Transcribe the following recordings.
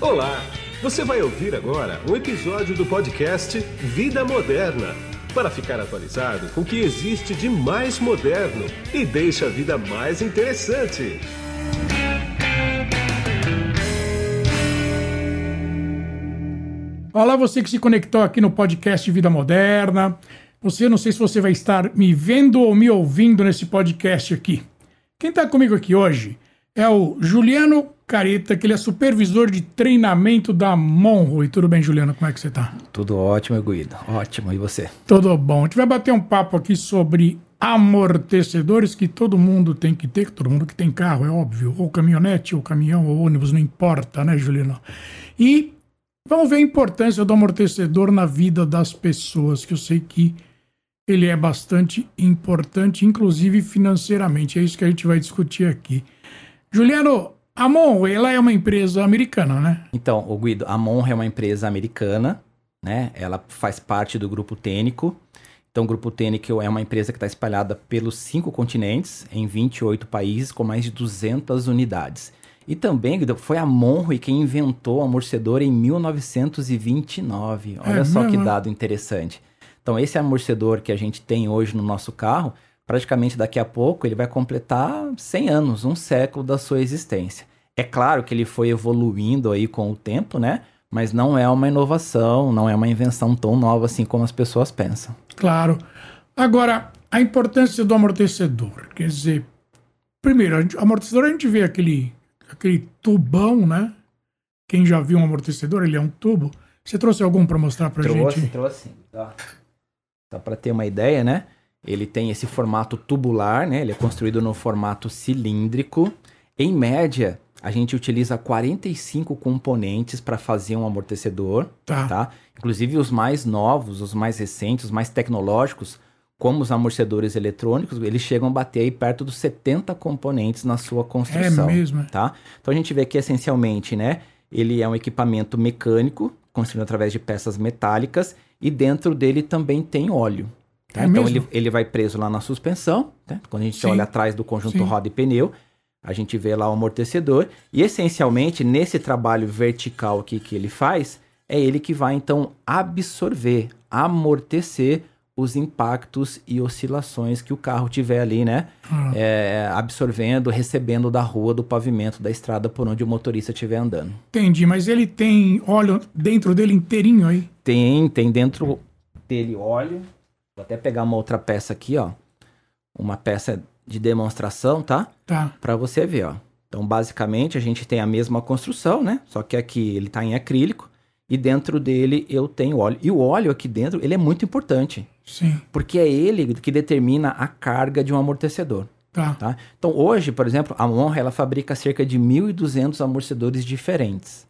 Olá! Você vai ouvir agora um episódio do podcast Vida Moderna para ficar atualizado com o que existe de mais moderno e deixa a vida mais interessante. Olá, você que se conectou aqui no podcast Vida Moderna. Você, não sei se você vai estar me vendo ou me ouvindo nesse podcast aqui. Quem está comigo aqui hoje é o Juliano Careta, que ele é supervisor de treinamento da Monroe. Tudo bem, Juliano? Como é que você está? Tudo ótimo, Guido. Ótimo. E você? Tudo bom. A gente vai bater um papo aqui sobre amortecedores que todo mundo tem que ter, todo mundo que tem carro, é óbvio, ou caminhonete, ou caminhão, ou ônibus, não importa, né, Juliano? E vamos ver a importância do amortecedor na vida das pessoas, que eu sei que ele é bastante importante, inclusive financeiramente. É isso que a gente vai discutir aqui. Juliano, a Monroe, ela é uma empresa americana, né? Então, o Guido, a Monroe é uma empresa americana, né? Ela faz parte do grupo Tênico. Então, o grupo Tênico é uma empresa que está espalhada pelos cinco continentes, em 28 países, com mais de 200 unidades. E também, Guido, foi a Monroe quem inventou o amortecedor em 1929. Olha É só que dado interessante. Então, esse amortecedor que a gente tem hoje no nosso carro, praticamente daqui a pouco ele vai completar 100 anos, um século da sua existência. É claro que ele foi evoluindo aí com o tempo, né? Mas não é uma inovação, não é uma invenção tão nova assim como as pessoas pensam. Claro. Agora, a importância do amortecedor. Quer dizer, primeiro, a gente- amortecedor a gente vê aquele, aquele tubão, né? Quem já viu um amortecedor, ele é um tubo. Você trouxe algum para mostrar trouxe, gente? trouxe. Tá. Só para ter uma ideia, né? Ele tem esse formato tubular, né? Ele é construído no formato cilíndrico. Em média, a gente utiliza 45 componentes para fazer um amortecedor, Tá. tá? Inclusive os mais novos, os mais recentes, os mais tecnológicos, como os amortecedores eletrônicos, eles chegam a bater aí perto dos 70 componentes na sua É construção mesmo. é. tá? Então a gente vê que essencialmente, né, ele é um equipamento mecânico construído através de peças metálicas e dentro dele também tem óleo. É então mesmo? ele, ele vai preso lá na suspensão, né? Quando a gente Sim. olha atrás do conjunto Sim. roda e pneu, a gente vê lá o amortecedor e essencialmente nesse trabalho vertical aqui que ele faz, é ele que vai então absorver, amortecer os impactos e oscilações que o carro tiver ali, né? Ah, é, absorvendo, recebendo da rua, do pavimento, da estrada por onde o motorista estiver andando. Entendi, mas ele tem óleo dentro dele inteirinho aí. Tem, tem dentro dele óleo. Vou até pegar uma outra peça aqui, ó. Uma peça de demonstração, tá? Tá. Para você ver, ó. Então, basicamente, a gente tem a mesma construção, né? Só que aqui ele tá em acrílico e dentro dele eu tenho óleo. E o óleo aqui dentro, ele é muito importante, Sim. porque é ele que determina a carga de um amortecedor. Tá. tá? Então, hoje, por exemplo, a Monra ela fabrica cerca de 1.200 amortecedores diferentes.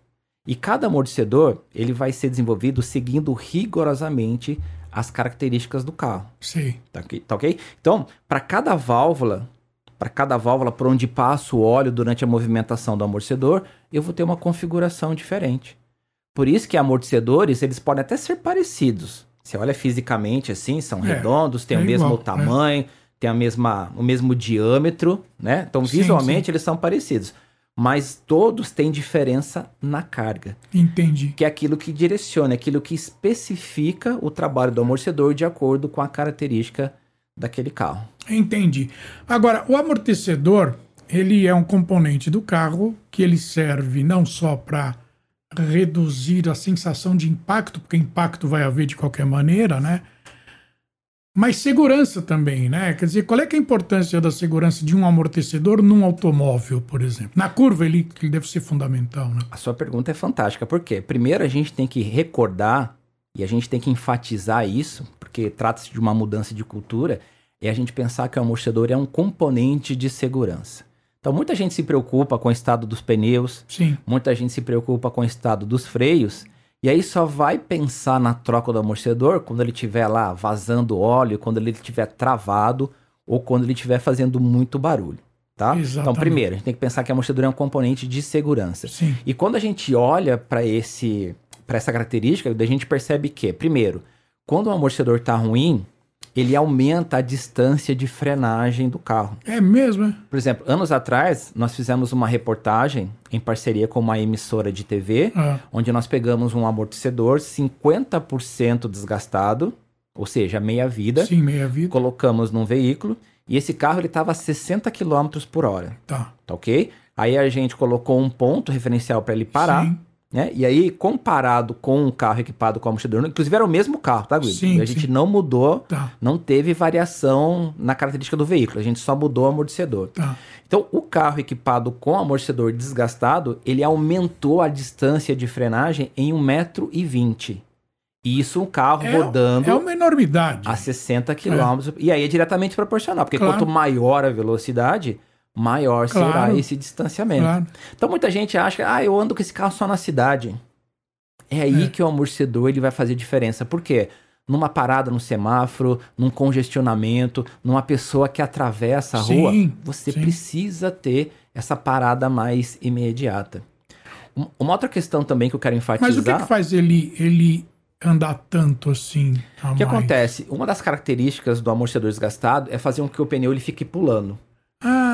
E cada amortecedor ele vai ser desenvolvido seguindo rigorosamente as características do carro. Sei. Tá ok? Tá ok? Então, para cada válvula, para cada válvula por onde passa o óleo durante a movimentação do amortecedor, eu vou ter uma configuração diferente. Por isso que amortecedores, eles podem até ser parecidos. Você olha fisicamente assim, são É, redondos, têm é o mesmo igual, tamanho, têm a mesma, o mesmo diâmetro, né? Então, Sim, visualmente, eles são parecidos. Mas todos têm diferença na carga Entendi. que é aquilo que direciona, aquilo que especifica o trabalho do amortecedor de acordo com a característica daquele carro. Entendi. Agora, o amortecedor, ele é um componente do carro que ele serve não só para reduzir a sensação de impacto, porque impacto vai haver de qualquer maneira, né? Mas segurança também, né? Quer dizer, qual é, que é a importância da segurança de um amortecedor num automóvel, por exemplo? Na curva, ele, ele deve ser fundamental, né? A sua pergunta é fantástica, por quê? Primeiro a gente tem que recordar e a gente tem que enfatizar isso, porque trata-se de uma mudança de cultura, e a gente pensar que o amortecedor é um componente de segurança. Então muita gente se preocupa com o estado dos pneus, Sim, muita gente se preocupa com o estado dos freios, e aí só vai pensar na troca do amortecedor quando ele estiver lá vazando óleo, quando ele estiver travado ou quando ele estiver fazendo muito barulho, tá? Então, primeiro, a gente tem que pensar que o amortecedor é um componente de segurança. sim, E quando a gente olha para esse para essa característica, a gente percebe que, primeiro, quando o amortecedor está ruim, ele aumenta a distância de frenagem do carro. É mesmo, é? Por exemplo, anos atrás, nós fizemos uma reportagem em parceria com uma emissora de TV, Ah, onde nós pegamos um amortecedor 50% desgastado, ou seja, meia vida, sim, meia vida. colocamos num veículo e esse carro ele estava a 60 km por hora, Tá. tá ok? Aí a gente colocou um ponto referencial para ele parar, Sim. Né? E aí, comparado com um carro equipado com amortecedor, inclusive era o mesmo carro, tá, Guido? Sim, a gente sim. não mudou, Tá, não teve variação na característica do veículo, a gente só mudou o amortecedor. tá. Então, o carro equipado com amortecedor desgastado, ele aumentou a distância de frenagem em 1,20m. Isso um carro É, rodando é uma enormidade. a 60 km. E aí é diretamente proporcional, porque Claro. quanto maior a velocidade, maior será Claro. esse distanciamento. Claro. Então muita gente acha que ah, eu ando com esse carro só na cidade. É aí É. que o amortecedor ele vai fazer diferença. Por quê? Numa parada no semáforo, num congestionamento, numa pessoa que atravessa a Sim, rua, você sim. precisa ter essa parada mais imediata. Um- Uma outra questão também que eu quero enfatizar. Mas o que, que faz ele, ele andar tanto assim? O que mais? acontece? Uma das características do amortecedor desgastado é fazer com que o pneu ele fique pulando.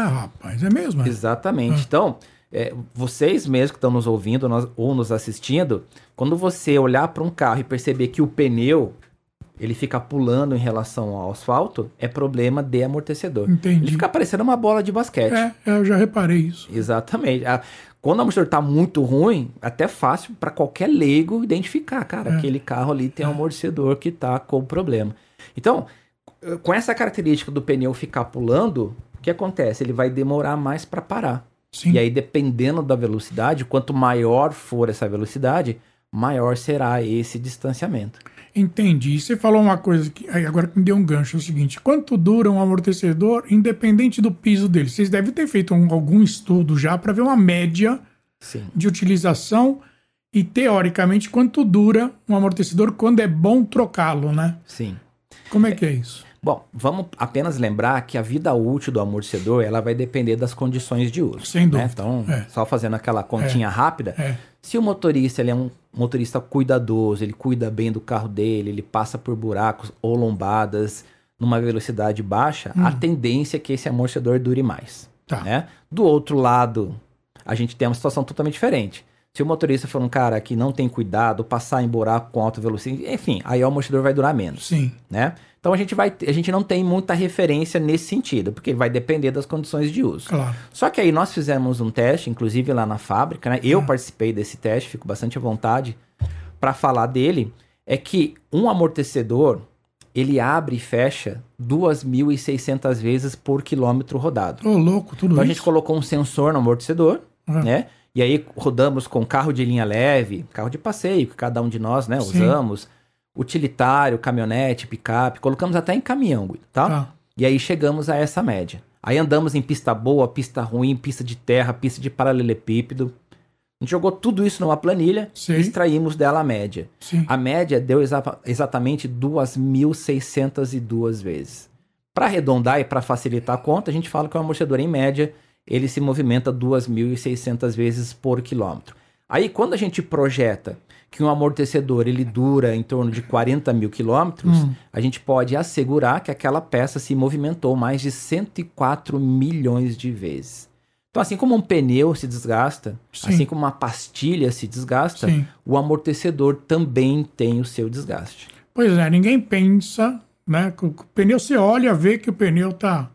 Ah, rapaz, é mesmo? é? Exatamente. Ah. Então, é, vocês mesmos que estão nos ouvindo nós- ou nos assistindo, quando você olhar para um carro e perceber que o pneu ele fica pulando em relação ao asfalto, é problema de amortecedor. Entendi. Ele fica parecendo uma bola de basquete. É, é, eu já reparei isso. Exatamente. Ah, Quando o amortecedor tá muito ruim, até fácil para qualquer leigo identificar, cara, É. aquele carro ali tem um amortecedor que tá com problema. Então, com essa característica do pneu ficar pulando, que acontece? Ele vai demorar mais para parar. Sim. E aí, dependendo da velocidade, quanto maior for essa velocidade, maior será esse distanciamento. Entendi. Você falou uma coisa que agora que me deu um gancho. É o seguinte: quanto dura um amortecedor, independente do piso dele? Vocês devem ter feito um- algum estudo já para ver uma média Sim. de utilização e, teoricamente, quanto dura um amortecedor quando é bom trocá-lo, né? Sim. Como é que é isso? Bom, vamos apenas lembrar que a vida útil do amortecedor ela vai depender das condições de uso. Sem né? dúvida. Então, É. só fazendo aquela continha rápida, É. se o motorista ele é um motorista cuidadoso, ele cuida bem do carro dele, ele passa por buracos ou lombadas numa velocidade baixa, a tendência é que esse amortecedor dure mais. Tá. né? Do outro lado, a gente tem uma situação totalmente diferente. Se o motorista for um cara que não tem cuidado, passar em buraco com alta velocidade, enfim, aí o amortecedor vai durar menos Sim. né? Então a gente vai, a gente não tem muita referência nesse sentido, porque vai depender das condições de uso. Claro. Só que aí nós fizemos um teste, inclusive lá na fábrica, né? Eu participei desse teste, fico bastante à vontade para falar dele, é que um amortecedor ele abre e fecha 2.600 vezes por quilômetro rodado. Ô, louco, tudo Então a isso. gente colocou um sensor no amortecedor, Ah. né? E aí rodamos com carro de linha leve, carro de passeio, que cada um de nós, né, Sim. usamos, utilitário, caminhonete, picape, colocamos até em caminhão, Guido, tá? Tá. E aí chegamos a essa média. Aí andamos em pista boa, pista ruim, pista de terra, pista de paralelepípedo. A gente jogou tudo isso numa planilha Sim. e extraímos dela a média. Sim. A média deu exa- exatamente 2.602 vezes. Para arredondar e para facilitar a conta, a gente fala que o amortecedor, em média, ele se movimenta 2.600 vezes por quilômetro. Aí, quando a gente projeta que um amortecedor ele dura em torno de 40 mil quilômetros, Hum. a gente pode assegurar que aquela peça se movimentou mais de 104 milhões de vezes. Então, assim como um pneu se desgasta, Sim. assim como uma pastilha se desgasta, Sim. o amortecedor também tem o seu desgaste. Pois é, ninguém pensa, né? O pneu você olha, vê que o pneu tá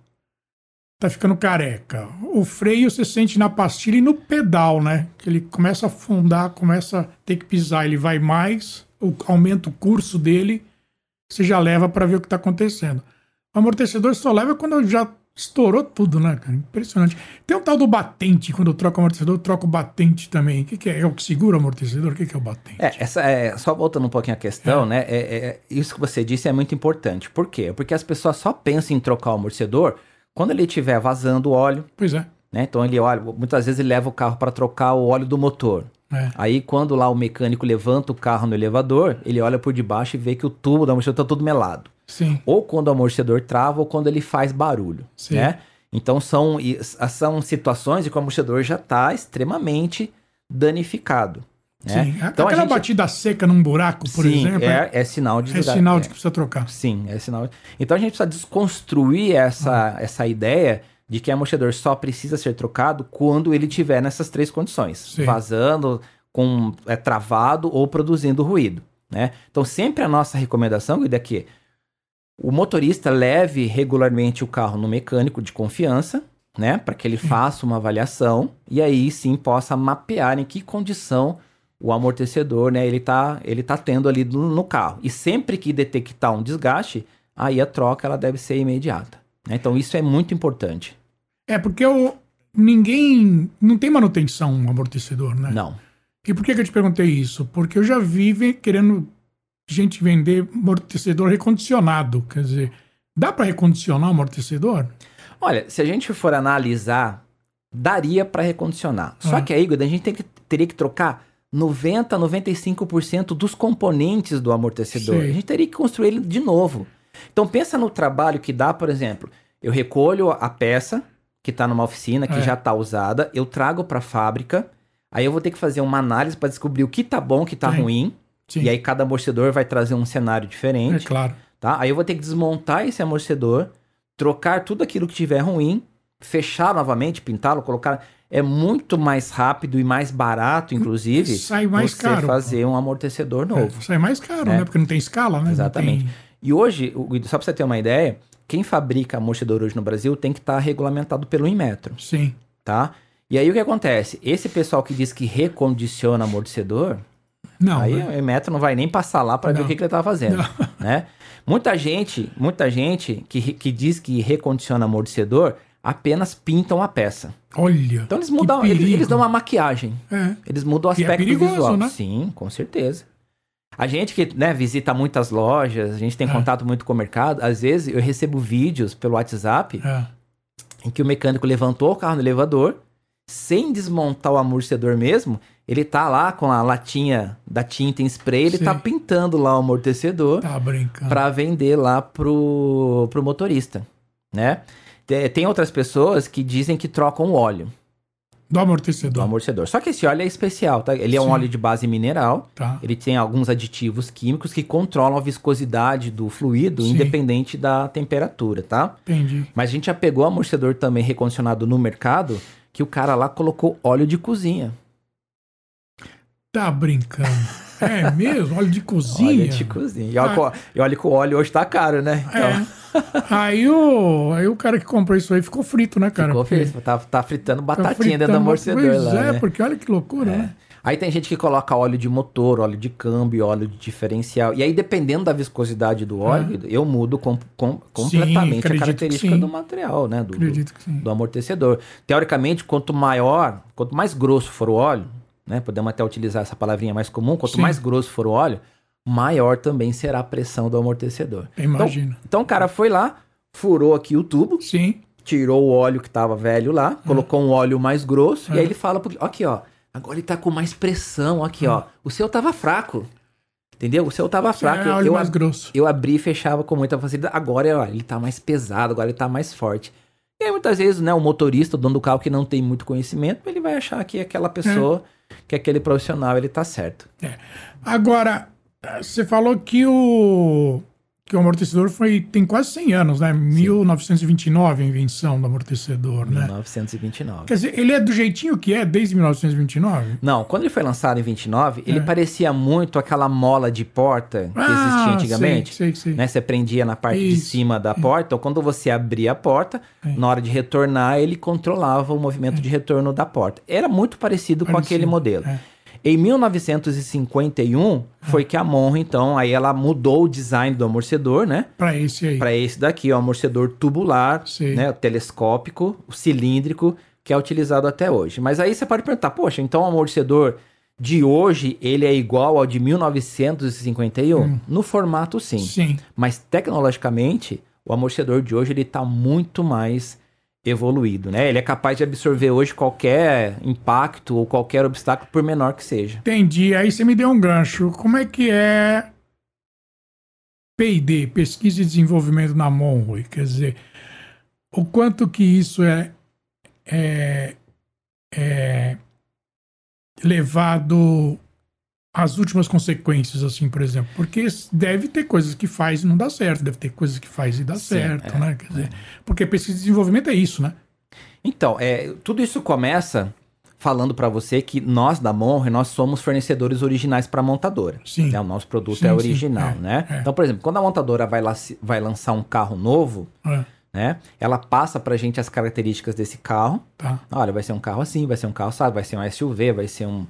tá ficando careca. O freio você sente na pastilha e no pedal, né? Que ele começa a afundar, começa a ter que pisar, ele vai mais, o- aumenta o curso dele, você já leva para ver o que tá acontecendo. O amortecedor só leva quando já estourou tudo, né, cara? Impressionante. Tem um tal do batente, quando eu troco o amortecedor, eu troco o batente também. O que, que é? É o que segura o amortecedor? O que, que é o batente? É, essa é, só voltando um pouquinho à questão, né? é- é- isso que você disse é muito importante. Por quê? Porque as pessoas só pensam em trocar o amortecedor quando ele estiver vazando óleo, Pois é. né? Então ele olha, muitas vezes ele leva o carro para trocar o óleo do motor. É. Aí quando lá o mecânico levanta o carro no elevador, ele olha por debaixo e vê que o tubo do amortecedor está todo melado. Sim. Ou quando o amortecedor trava ou quando ele faz barulho, Sim. né? Então são, são situações em que o amortecedor já está extremamente danificado. Né? Sim. Então, a Aquela gente- batida seca num buraco, por Sim, exemplo, é, é sinal de é desgaste. sinal é. de que precisa trocar. Sim, é sinal. Então a gente precisa desconstruir essa, essa ideia de que amortecedor só precisa ser trocado quando ele tiver nessas três condições: Sim. vazando, com é, travado ou produzindo ruído. Né? Então sempre a nossa recomendação Guido, é que o motorista leve regularmente o carro no mecânico de confiança, né, para que ele faça uma avaliação e aí sim possa mapear em que condição o amortecedor, né, ele tá, ele tá tendo ali no, no carro. E sempre que detectar um desgaste, aí a troca ela deve ser imediata. né? Então isso é muito importante. É porque o, ninguém. Não tem manutenção um amortecedor, né? Não. E por que, que eu te perguntei isso? Porque eu já vi querendo gente vender amortecedor recondicionado. Quer dizer, dá para recondicionar o amortecedor? Olha, se a gente for analisar, daria para recondicionar. Só Ah. que aí, Guido, a gente tem que, teria que trocar 90, 95% dos componentes do amortecedor. Sei. A gente teria que construir ele de novo. Então pensa no trabalho que dá, por exemplo, eu recolho a peça que está numa oficina, que É. já está usada, eu trago para a fábrica, aí eu vou ter que fazer uma análise para descobrir o que tá bom, o que tá Sim. ruim, Sim. e aí cada amortecedor vai trazer um cenário é diferente claro. tá? Aí eu vou ter que desmontar esse amortecedor, trocar tudo aquilo que tiver ruim, fechar novamente, pintá-lo, colocar. É muito mais rápido e mais barato, inclusive, Sai mais você caro. fazer um amortecedor novo. É, sai mais caro, É. né? Porque não tem escala, né? Não Exatamente. tem- E hoje, Guido, só para você ter uma ideia, quem fabrica amortecedor hoje no Brasil tem que estar regulamentado pelo Inmetro, Sim. tá? E aí o que acontece? Esse pessoal que diz que recondiciona amortecedor, Não. Aí né? o Metro não vai nem passar lá para ver Não. o que, que ele tá fazendo, né? Muita gente, muita gente que, que diz que recondiciona amortecedor apenas pintam a peça. Olha. Então eles mudam, eles, eles dão uma maquiagem, É. eles mudam o é aspecto perigoso, visual. né? Sim, com certeza. A gente que né, visita muitas lojas, a gente tem É. contato muito com o mercado, às vezes eu recebo vídeos pelo WhatsApp É. em que o mecânico levantou o carro no elevador, sem desmontar o amortecedor mesmo, ele tá lá com a latinha da tinta em spray, ele Sim. tá pintando lá o amortecedor Tá para vender lá pro, pro motorista, né? Te- Tem outras pessoas que dizem que trocam o óleo Do do amortecedor. amortecedor. Só que esse óleo é especial, tá? Ele é um Sim. óleo de base mineral, Tá. ele tem alguns aditivos químicos que controlam a viscosidade do fluido, Sim. independente da temperatura, tá? Entendi. Mas a gente já pegou amortecedor também recondicionado no mercado, que o cara lá colocou óleo de cozinha. Tá brincando. É mesmo? Óleo de cozinha? Óleo de cozinha. E olha, co- e olha que o óleo hoje tá caro, né? Então, É. Aí o, aí o cara que comprou isso aí ficou frito, né, cara? ficou feliz. Tá, tá fritando tá batatinha dentro do fritando- amortecedor Pois lá, é, né? porque olha que loucura, né? Aí tem gente que coloca óleo de motor, óleo de câmbio, óleo de diferencial. E aí, dependendo da viscosidade do óleo, eu mudo com- com- completamente a É. acredito que característica sim. do material, né? Do, do, Acredito que sim. do amortecedor. Teoricamente, quanto maior, quanto mais grosso for o óleo, né? Podemos até utilizar essa palavrinha mais comum, quanto Sim. mais grosso for o óleo, maior também será a pressão do amortecedor. Imagina. Então o cara foi lá, furou aqui o tubo, Sim. tirou o óleo que estava velho lá, colocou um óleo mais grosso, e É. aí ele fala pro aqui, ó, agora ele tá com mais pressão, aqui, ó. O seu tava fraco. Entendeu? O seu tava fraco. É, eu, óleo eu, mais grosso. eu abri e fechava com muita facilidade. Agora ó, ele tá mais pesado, agora ele tá mais forte. E aí, muitas vezes, né, o motorista, o dono do carro que não tem muito conhecimento, ele vai achar que aquela pessoa, que aquele profissional, ele tá certo. Agora, eh, você falou que o que o amortecedor foi tem quase 100 anos, né? 1929 a invenção do amortecedor, né? 1929. Quer dizer, ele é do jeitinho que é desde 1929? Não, quando ele foi lançado em 29, ele É. parecia muito aquela mola de porta que existia antigamente. Ah, Sei, sei, sei. né? Você prendia na parte de Isso, cima da porta. Então, quando você abria a porta, É. na hora de retornar, ele controlava o movimento de retorno da porta. Era muito parecido, com Parecido, aquele modelo. é. Em 1951, foi que a Monro, então, aí ela mudou o design do amortecedor, né? Pra esse aí. Para esse daqui, o amortecedor tubular, Sei. né? O telescópico, o cilíndrico, que é utilizado até hoje. Mas aí você pode perguntar, poxa, então o amortecedor de hoje, ele é igual ao de 1951? No formato, sim. Sim. Mas tecnologicamente, o amortecedor de hoje ele está muito mais evoluído, né? Ele é capaz de absorver hoje qualquer impacto ou qualquer obstáculo, por menor que seja. Entendi. Aí você me deu um gancho. Como é que é P&D, Pesquisa e Desenvolvimento na Monroe? Quer dizer, o quanto que isso é, é, é levado as últimas consequências, assim, por exemplo? Porque deve ter coisas que faz e não dá certo, deve ter coisas que faz e dá Sim, certo, é, né? Quer dizer, porque pesquisa e desenvolvimento é isso, né? Então, é, tudo isso começa falando para você que nós da Monre, nós somos fornecedores originais para a montadora. Sim. Né? O nosso produto Sim, é sim, original, é, né? é. Então, por exemplo, quando a montadora vai, lá, vai lançar um carro novo, É, né? Ela passa pra gente as características desse carro. tá. Olha, vai ser um carro assim, vai ser um carro sabe, vai ser um SUV, vai ser um,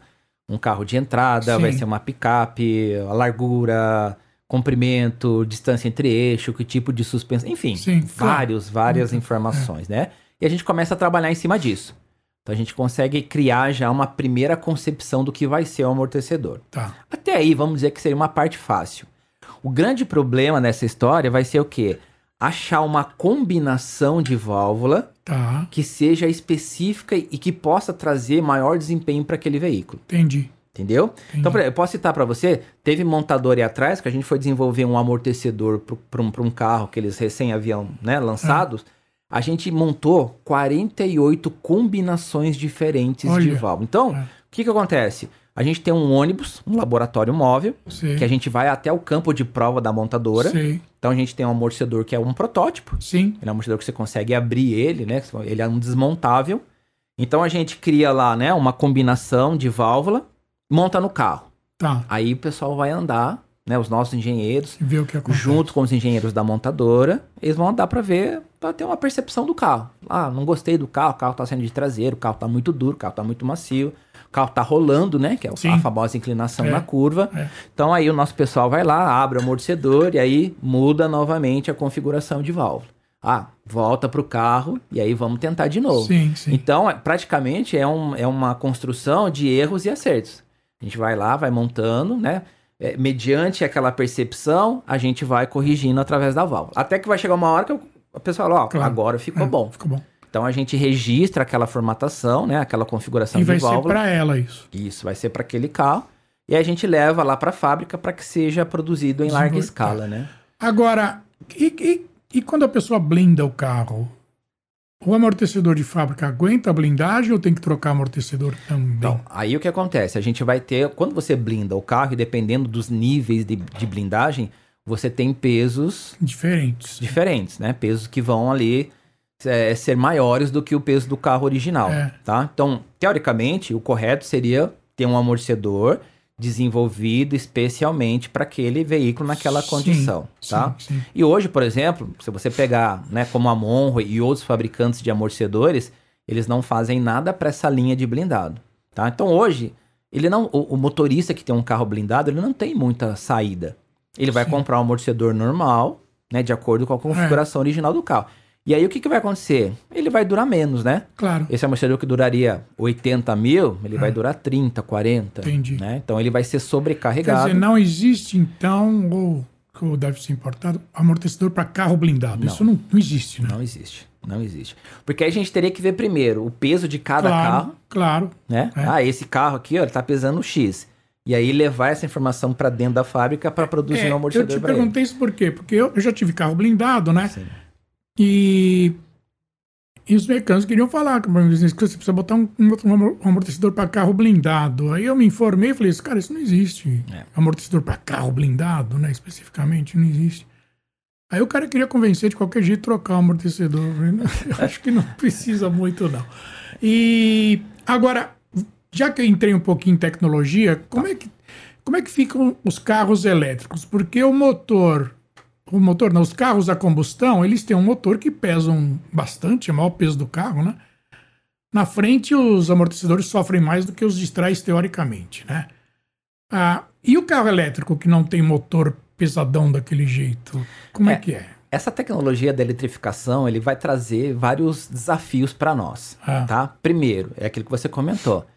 um carro de entrada, Sim. vai ser uma picape, a largura, comprimento, distância entre eixo, que tipo de suspensão, enfim, Sim, claro. vários, várias informações, né? E a gente começa a trabalhar em cima disso. Então a gente consegue criar já uma primeira concepção do que vai ser o amortecedor. Tá. Até aí, vamos dizer que seria uma parte fácil. O grande problema nessa história vai ser o quê? Achar uma combinação de válvula Tá. que seja específica e que possa trazer maior desempenho para aquele veículo. Entendi. Entendeu? Então, por exemplo, eu posso citar para você, teve montador aí atrás que a gente foi desenvolver um amortecedor para um, um carro que eles recém haviam né, lançados. A gente montou 48 combinações diferentes de Olha. válvula. Então, É. o que, que acontece? A gente tem um ônibus, um laboratório móvel, Sei. que a gente vai até o campo de prova da montadora. Sei. Então a gente tem um amortecedor que é um protótipo. Sim. Ele é um amortecedor que você consegue abrir ele, né? Ele é um desmontável. Então a gente cria lá, né, uma combinação de válvula, monta no carro. Tá. Aí o pessoal vai andar, né, os nossos engenheiros, vê o que acontece. junto com os engenheiros da montadora, eles vão andar para ver, para ter uma percepção do carro. Ah, não gostei do carro, o carro tá saindo de traseiro, o carro tá muito duro, o carro tá muito macio, carro tá rolando, né, que é Sim. a famosa inclinação É, na curva. é. Então aí o nosso pessoal vai lá, abre o amortecedor e aí muda novamente a configuração de válvula. Ah, volta pro carro e aí vamos tentar de novo. Sim, sim. Então, é- praticamente é, um, é uma construção de erros e acertos. A gente vai lá, vai montando, né? É, mediante aquela percepção, a gente vai corrigindo através da válvula. Até que vai chegar uma hora que o- a pessoa fala, ó, Claro. agora ficou É, bom. Ficou bom. Então a gente registra aquela formatação, né? Aquela configuração E de vai ser válvula. pra ela isso. Isso, vai ser para aquele carro. E a gente leva lá para a fábrica para que seja produzido em larga escala, né? Agora, e, e, e quando a pessoa blinda o carro? O amortecedor de fábrica aguenta a blindagem ou tem que trocar amortecedor também? Então, aí o que acontece? A gente vai ter, quando você blinda o carro, e dependendo dos níveis de, de blindagem, você tem pesos Diferentes. diferentes, né? Pesos que vão ali é, ser maiores do que o peso do carro original, É. tá? Então, teoricamente, o correto seria ter um amortecedor desenvolvido especialmente para aquele veículo naquela Sim, condição, tá? Sim, sim. E hoje, por exemplo, se você pegar, né, como a Monroe e outros fabricantes de amortecedores, eles não fazem nada para essa linha de blindado, tá? Então hoje, ele não, o, o motorista que tem um carro blindado, ele não tem muita saída. Ele vai comprar um amortecedor normal, né, de acordo com a configuração original do carro. E aí o que, que vai acontecer? Ele vai durar menos, né? Claro. Esse amortecedor que duraria 80 mil, ele vai durar 30, 40. É. Entendi. Né? Então ele vai ser Quer sobrecarregado. dizer, não existe então, ou, ou deve ser importado, amortecedor para carro blindado. Não. Isso não, não existe, né? Não existe. Não existe. Porque aí a gente teria que ver primeiro o peso de cada claro, carro, claro. né? É. Ah, esse carro aqui, ó, ele tá pesando X. E aí levar essa informação para dentro da fábrica para produzir É, um eu amortecedor te para ele. perguntei isso por quê? Porque eu, eu já tive carro blindado, né? Sim. E, e os mecânicos queriam falar que você precisa botar um, um um amortecedor para carro blindado. Aí eu me informei e falei, assim, cara, isso não existe. É. Amortecedor para carro blindado, né? Especificamente, não existe. Aí o cara queria convencer de qualquer jeito trocar o amortecedor. Eu falei, "Não, eu acho que não precisa muito, não. E agora, já que eu entrei um pouquinho em tecnologia, como é que, como é que ficam os carros elétricos? Porque o motor, o motor, não, os carros a combustão, eles têm um motor que pesam bastante, é o maior peso do carro, né? Na frente, os amortecedores sofrem mais do que os de trás, teoricamente, né? Ah, e o carro elétrico que não tem motor pesadão daquele jeito, como é, É. que é? Essa tecnologia da eletrificação, ele vai trazer vários desafios para nós, Ah. tá? Primeiro, é aquilo que você comentou.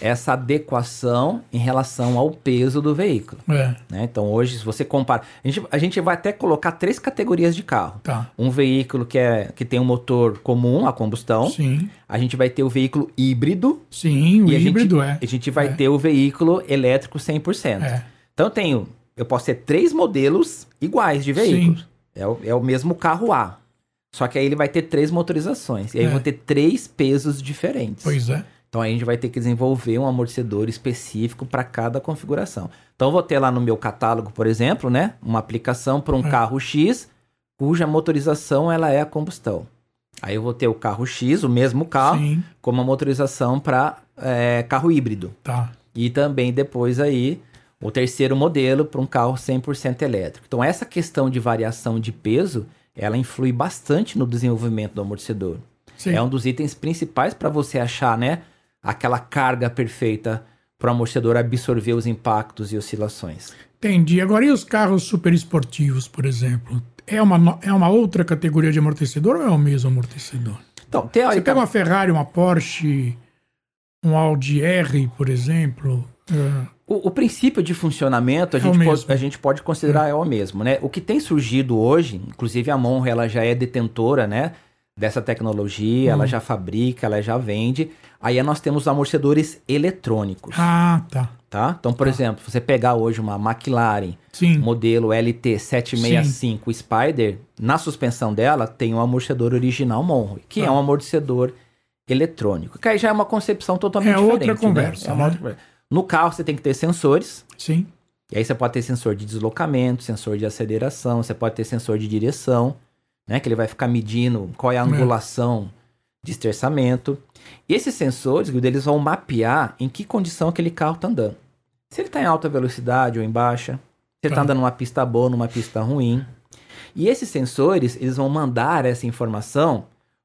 Essa adequação em relação ao peso do veículo. É, né? Então hoje, se você compara. A gente, a gente vai até colocar três categorias de carro. tá. Um veículo que, é, que tem um motor comum, a combustão. Sim, A gente vai ter o veículo híbrido. sim, o a híbrido gente, é. A gente vai É. ter o veículo elétrico 100%. É, Então eu tenho. Eu posso ter três modelos iguais de veículos. É o, é o mesmo carro A. Só que aí ele vai ter três motorizações. E aí É. eu vou ter três pesos diferentes. pois é. Então a gente vai ter que desenvolver um amortecedor específico para cada configuração. Então eu vou ter lá no meu catálogo, por exemplo, né, uma aplicação para um É. carro X cuja motorização ela é a combustão. Aí eu vou ter o carro X, o mesmo carro, Sim, com uma motorização para carro híbrido. tá. E também depois aí o terceiro modelo para um carro 100% elétrico. Então essa questão de variação de peso, ela influi bastante no desenvolvimento do amortecedor. Sim. É um dos itens principais para você achar, né, aquela carga perfeita para o amortecedor absorver os impactos e oscilações. Entendi. Agora, e os carros super esportivos, por exemplo? É uma, é uma outra categoria de amortecedor ou é o mesmo amortecedor? Então, Você pega uma Ferrari, uma Porsche, um Audi R, por exemplo. é, o, o princípio de funcionamento a, É gente pode, a gente pode considerar é o mesmo, né? O que tem surgido hoje, inclusive a Monro, ela já é detentora, né? Dessa tecnologia, ela Hum. já fabrica, ela já vende. Aí nós temos amortecedores eletrônicos, Ah, tá. tá? Então, por exemplo, você pegar hoje uma McLaren, Sim. modelo LT765 Spider, na suspensão dela tem um amortecedor original Monroe, que é Ah. um amortecedor eletrônico. Que aí já é uma concepção totalmente É outra diferente. né? conversa, É uma né? outra conversa. No carro você tem que ter sensores, Sim. e aí você pode ter sensor de deslocamento, sensor de aceleração, você pode ter sensor de direção, né? Que ele vai ficar medindo qual é a angulação de esterçamento. E esses sensores, eles vão mapear em que condição aquele carro está andando. Se ele está em alta velocidade ou em baixa, se ele está Tá. andando numa pista boa ou numa pista ruim. E esses sensores, eles vão mandar essa informação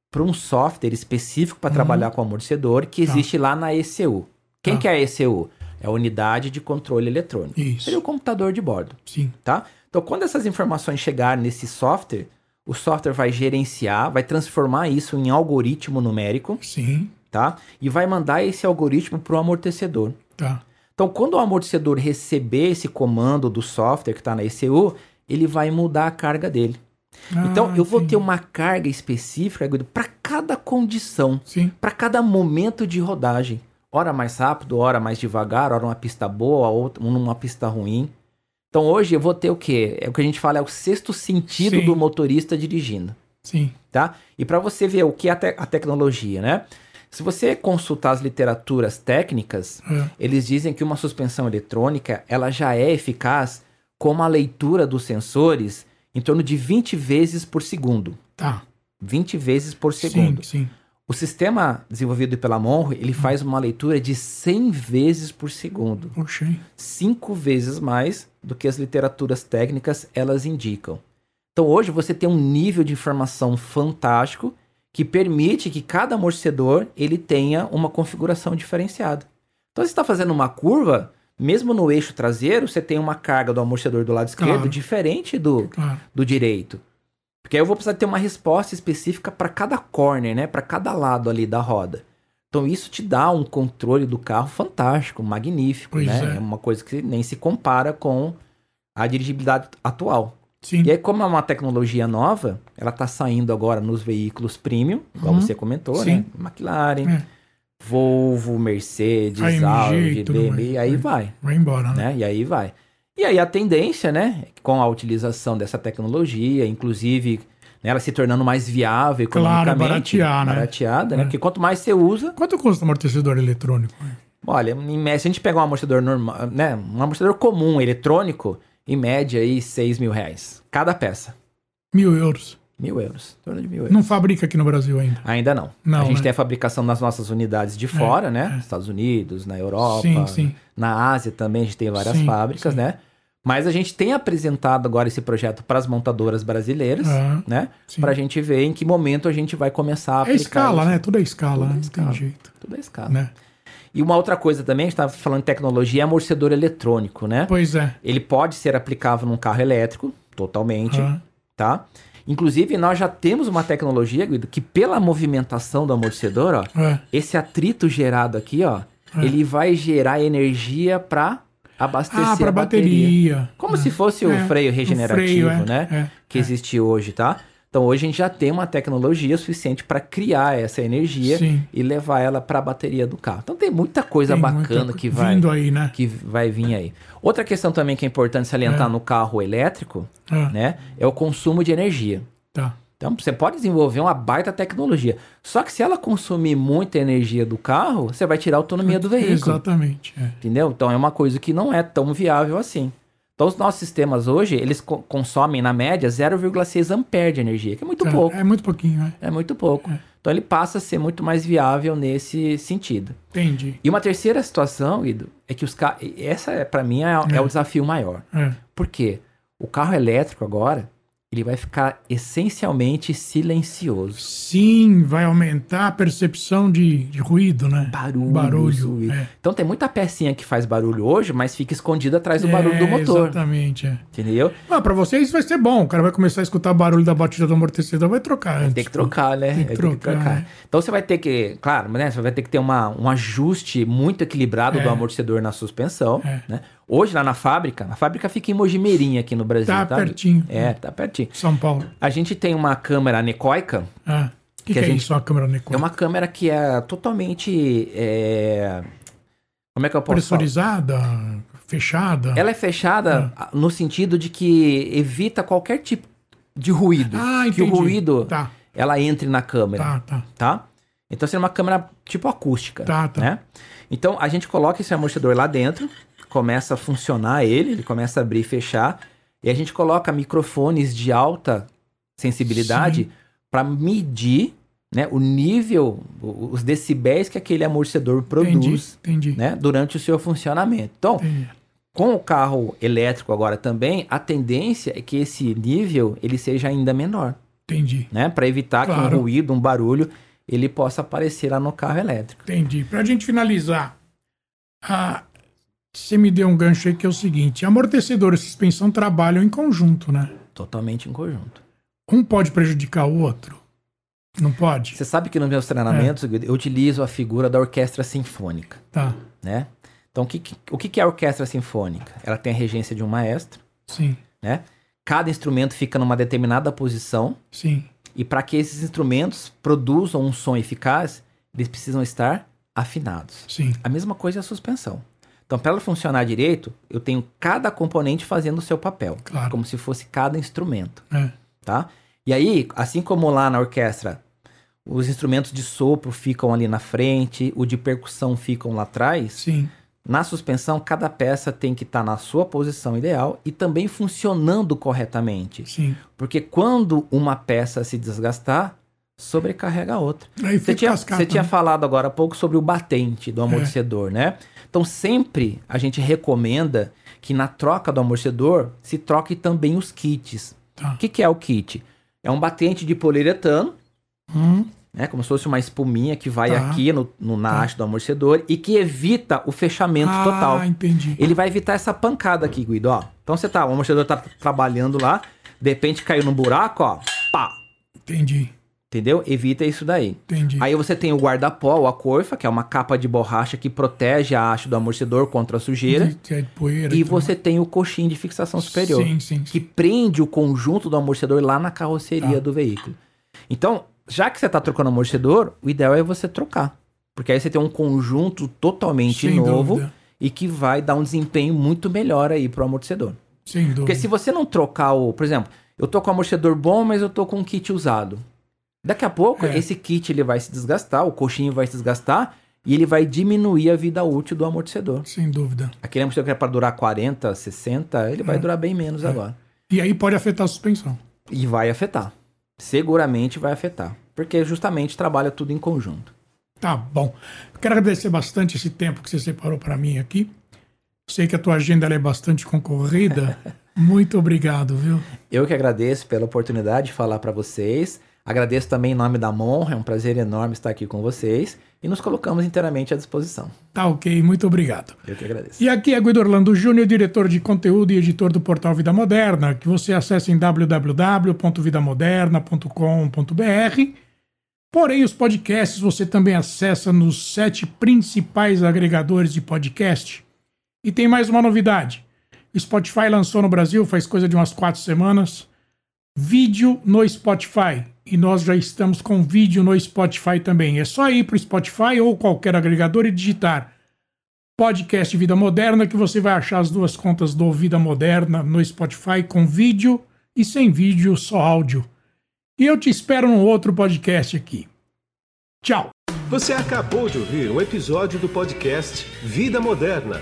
para um software específico para Uhum. trabalhar com amortecedor que Tá. existe lá na ECU. Quem Tá. que é a ECU? É a unidade de controle eletrônico. Isso. Seria o computador de bordo, Sim. tá? Então, quando essas informações chegarem nesse software, o software vai gerenciar, vai transformar isso em algoritmo numérico, Sim. tá? E vai mandar esse algoritmo para o amortecedor. Tá. Então, quando o amortecedor receber esse comando do software que está na ECU, ele vai mudar a carga dele. então, Ah, eu vou sim. ter uma carga específica para cada condição, para cada momento de rodagem. Hora mais rápido, hora mais devagar, hora uma pista boa, outra numa pista ruim. Então, hoje eu vou ter o quê? É o que a gente fala, é o sexto sentido Sim. do motorista dirigindo Sim. tá? E para você ver o que é a, te- a tecnologia, né? Se você consultar as literaturas técnicas, É. eles dizem que uma suspensão eletrônica, ela já é eficaz com uma leitura dos sensores em torno de 20 vezes por segundo. Tá. 20 vezes por segundo. Sim, sim. O sistema desenvolvido pela Monro, ele faz uma leitura de 100 vezes por segundo. Hein? Cinco vezes mais do que as literaturas técnicas elas indicam. Então hoje você tem um nível de informação fantástico que permite que cada amortecedor ele tenha uma configuração diferenciada. Então você está fazendo uma curva, mesmo no eixo traseiro, você tem uma carga do amortecedor do lado esquerdo Claro. diferente do, Claro. do direito. Porque aí eu vou precisar ter uma resposta específica para cada corner, né? Para cada lado ali da roda. Então isso te dá um controle do carro fantástico, magnífico, Pois né? é. É uma coisa que nem se compara com a dirigibilidade atual. Sim. E aí, como é uma tecnologia nova, ela está saindo agora nos veículos premium, igual Uhum. você comentou, Sim. né? McLaren, É. Volvo, Mercedes, AMG Audi, BMW, e aí vai Vai embora, né? né? E aí vai. E aí a tendência, né, com a utilização dessa tecnologia, inclusive né, ela se tornando mais viável Claro, economicamente, baratear, né? barateada, né? É. Porque quanto mais você usa, Quanto custa um amortecedor eletrônico? olha, em média, se a gente pegar um amortecedor normal, né, um amortecedor comum, eletrônico, em média aí 6 mil reais, cada peça, Mil euros. Mil euros, em torno de mil euros. Não fabrica aqui no Brasil ainda. Ainda não. Não, a gente né? tem a fabricação nas nossas unidades de fora, né? Estados Unidos, na Europa, Sim, sim. na Ásia também a gente tem várias Sim, fábricas, né? Mas a gente tem apresentado agora esse projeto para as montadoras brasileiras, Ah, né? Para a gente ver em que momento a gente vai começar a É aplicar escala, isso. né? Tudo é escala, Tudo é né? Não escala. tem jeito. Tudo é escala. Né? E uma outra coisa também, a gente estava falando de tecnologia, é amortecedor eletrônico, né? Pois é. Ele pode ser aplicável num carro elétrico, totalmente, Ah, tá? Inclusive, nós já temos uma tecnologia, Guido, que pela movimentação do amortecedor, ó, é. esse atrito gerado aqui, ó, É. ele vai gerar energia para abastecer Ah, para a bateria. bateria. Como É. se fosse o É, freio o regenerativo, freio, é, né? é, que existe hoje, tá? Então hoje a gente já tem uma tecnologia suficiente para criar essa energia Sim. e levar ela para a bateria do carro. Então tem muita coisa Tem bacana muita que vai Vindo aí, né? que vai vir aí. Outra questão também que é importante salientar É. no carro elétrico, Ah, né, é o consumo de energia. Tá. Então você pode desenvolver uma baita tecnologia. Só que se ela consumir muita energia do carro, você vai tirar a autonomia do veículo. Exatamente. é. Entendeu? Então é uma coisa que não é tão viável assim. Então os nossos sistemas hoje, eles co- consomem na média 0,6 ampere de energia, que é muito É, pouco. É muito pouquinho, é. É muito pouco. Então ele passa a ser muito mais viável nesse sentido. Entendi. E uma terceira situação, Guido, é que os carros. Essa, é, para mim, é, é o desafio maior. É. Por quê? O carro elétrico agora, ele vai ficar essencialmente silencioso. Sim, vai aumentar a percepção de, de ruído, né? Barulho. Barulho. É. Então tem muita pecinha que faz barulho hoje, mas fica escondida atrás do barulho do É, motor. Exatamente, é. Entendeu? Ah, pra você isso vai ser bom. O cara vai começar a escutar barulho da batida do amortecedor, vai trocar antes. Tem que trocar, né? Tem que É, trocar, é. Então você vai ter que, claro, né? Você vai ter que ter uma, um ajuste muito equilibrado É. do amortecedor na suspensão. É. Né? Hoje lá na fábrica, a fábrica fica em Mojimirim aqui no Brasil. Tá Tá, pertinho. É, tá pertinho. São Paulo. A gente tem uma câmera anecoica. Ah. O que, Que é gente- isso, a câmera Nikon? É uma câmera que é totalmente. é, Como é que eu posso falar? Pressurizada, fechada. Ela é fechada no sentido de que evita qualquer tipo de ruído. Ah, que o entendi. ruído Tá, ela entre na câmera. tá, tá. tá? Então seria uma câmera tipo acústica, Tá, tá. né? Então a gente coloca esse amortecedor lá dentro, começa a funcionar ele, ele começa a abrir e fechar, e a gente coloca microfones de alta sensibilidade para medir, né, o nível, os decibéis que aquele amortecedor Entendi, produz, entendi. né, durante o seu funcionamento. Então, entendi. com o carro elétrico agora também, a tendência é que esse nível ele seja ainda menor Entendi, né? Para evitar que Claro. um ruído, um barulho, ele possa aparecer lá no carro elétrico. entendi. Pra gente finalizar, ah, você me deu um gancho aí que é o seguinte: amortecedor e suspensão trabalham em conjunto, né? Totalmente em conjunto. Um pode prejudicar o outro. Não pode? Você sabe que nos meus treinamentos, Guido, eu utilizo a figura da orquestra sinfônica, Tá, né? Então, o que, o que é a orquestra sinfônica? Ela tem a regência de um maestro, sim, né? Cada instrumento fica numa determinada posição sim. e para que esses instrumentos produzam um som eficaz, eles precisam estar afinados. Sim, A mesma coisa é a suspensão. Então, para ela funcionar direito, eu tenho cada componente fazendo o seu papel, Claro. como se fosse cada instrumento. é. tá? E aí, assim como lá na orquestra, os instrumentos de sopro ficam ali na frente, o de percussão ficam lá atrás, Sim, na suspensão cada peça tem que estar na sua posição ideal e também funcionando corretamente. sim. Porque quando uma peça se desgastar, sobrecarrega a outra. Aí Você tinha, cascata, tinha né? falado agora há pouco sobre o batente do amortecedor, né? Então sempre a gente recomenda que na troca do amortecedor se troque também os kits. Tá. O que, que é o kit? É um batente de poliuretano, Hum, né? Como se fosse uma espuminha que vai Tá. aqui no, no- na haste do amortecedor e que evita o fechamento ah, total. entendi. Ele vai evitar essa pancada aqui, Guido, ó. Então você tá, o amortecedor tá trabalhando lá, de repente caiu num buraco, ó, pá, Entendi, entendeu? Evita isso daí. entendi. Aí você tem o guarda-pó, ou a coifa, que é uma capa de borracha que protege a haste do amortecedor contra a sujeira. De, de poeira E você tem o coxim de fixação superior, Sim, sim, que sim. prende o conjunto do amortecedor lá na carroceria Tá. do veículo. Então, já que você está trocando amortecedor, o ideal é você trocar. Porque aí você tem um conjunto totalmente Sem novo dúvida. e que vai dar um desempenho muito melhor aí pro amortecedor. Sem dúvida. Porque se você não trocar o, por exemplo, eu tô com um amortecedor bom, mas eu tô com um kit usado. Daqui a pouco É. esse kit ele vai se desgastar, o coxinho vai se desgastar e ele vai diminuir a vida útil do amortecedor. Sem dúvida. Aquele amortecedor que é para durar 40, 60, ele vai É. durar bem menos agora. E aí pode afetar a suspensão. E vai afetar. Seguramente vai afetar. Porque justamente trabalha tudo em conjunto. Tá bom. Quero agradecer bastante esse tempo que você separou para mim aqui. Sei que a tua agenda é bastante concorrida. Muito obrigado, viu? Eu que agradeço pela oportunidade de falar para vocês. Agradeço também em nome da Monra, é um prazer enorme estar aqui com vocês. E nos colocamos inteiramente à disposição. Tá ok, muito obrigado. Eu que agradeço. E aqui é Guido Orlando Júnior, diretor de conteúdo e editor do portal Vida Moderna, que você acessa em www.vidamoderna.com.br. Porém, os podcasts você também acessa nos sete principais agregadores de podcast. E tem mais uma novidade. O Spotify lançou no Brasil faz coisa de umas quatro semanas. Vídeo no Spotify. E nós já estamos com vídeo no Spotify também. É só ir para o Spotify ou qualquer agregador e digitar podcast Vida Moderna, que você vai achar as duas contas do Vida Moderna no Spotify com vídeo e sem vídeo, só áudio. E eu te espero no outro podcast aqui. Tchau. Você acabou de ouvir um episódio do podcast Vida Moderna.